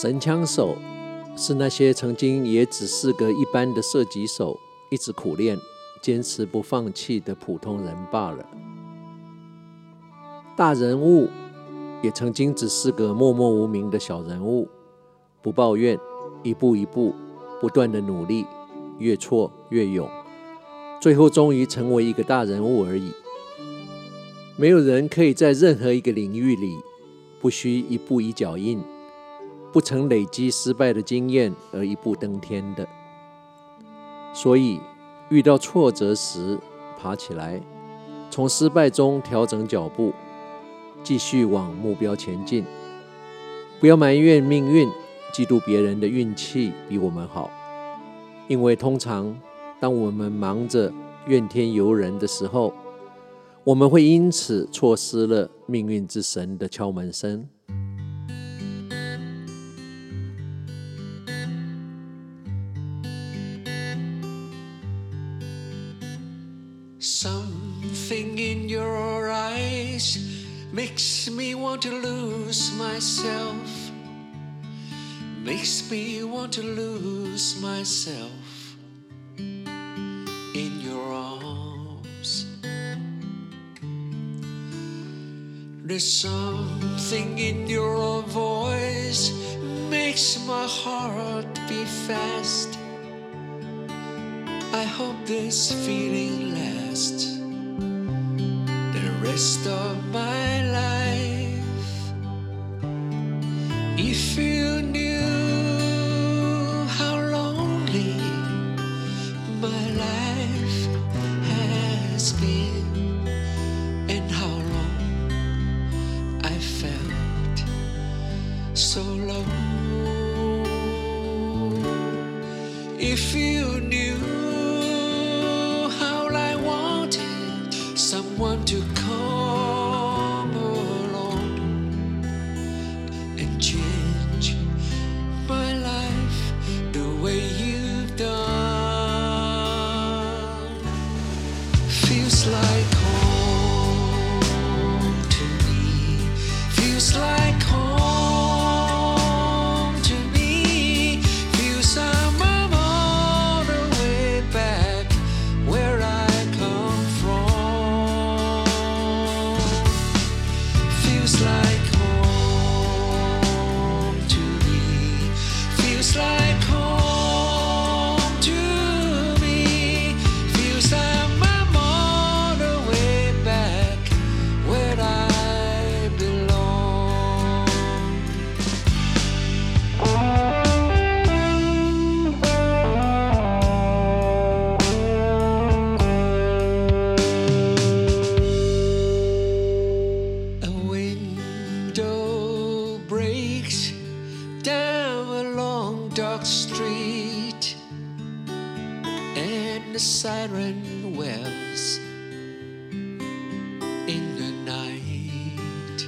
神枪手是那些曾经也只是个一般的射击手，一直苦练、坚持不放弃的普通人罢了。大人物也曾经只是个默默无名的小人物，不抱怨，一步一步不断的努力，越挫越勇，最后终于成为一个大人物而已。没有人可以在任何一个领域里不需一步一脚印，不曾累积失败的经验而一步登天的。所以，遇到挫折时，爬起来，从失败中调整脚步，继续往目标前进。不要埋怨命运，嫉妒别人的运气比我们好，因为通常当我们忙着怨天尤人的时候，我们会因此错失了命运之神的敲门声。Something in your eyes makes me want to lose myself. Makes me want to lose myself in your arms. There's something in your voice makes my heart beat fast. I hope this feeling lasts the rest of my life. If you knew how lonely my life has been and how long I felt so low. If you knew someone to come dark street, and the siren wails in the night.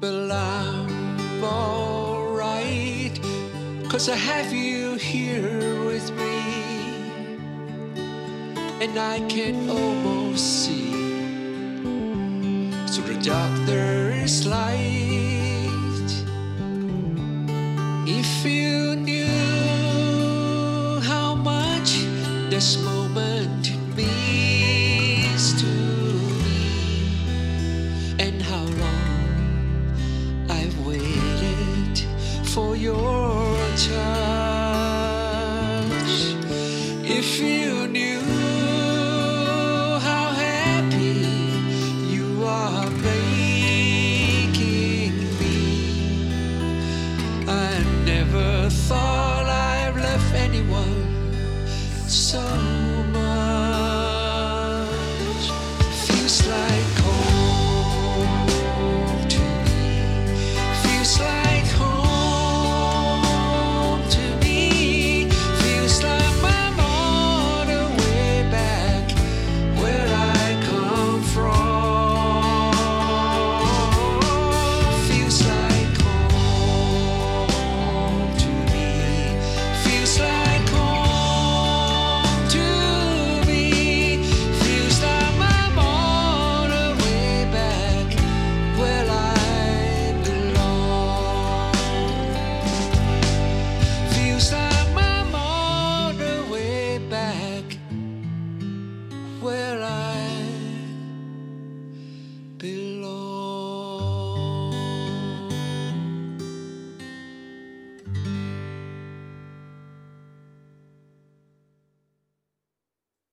But I'm alright, cause I have you here with me and I can almost see through the dark there is light. This moment means to me, and how long I've waited for your touch. If you so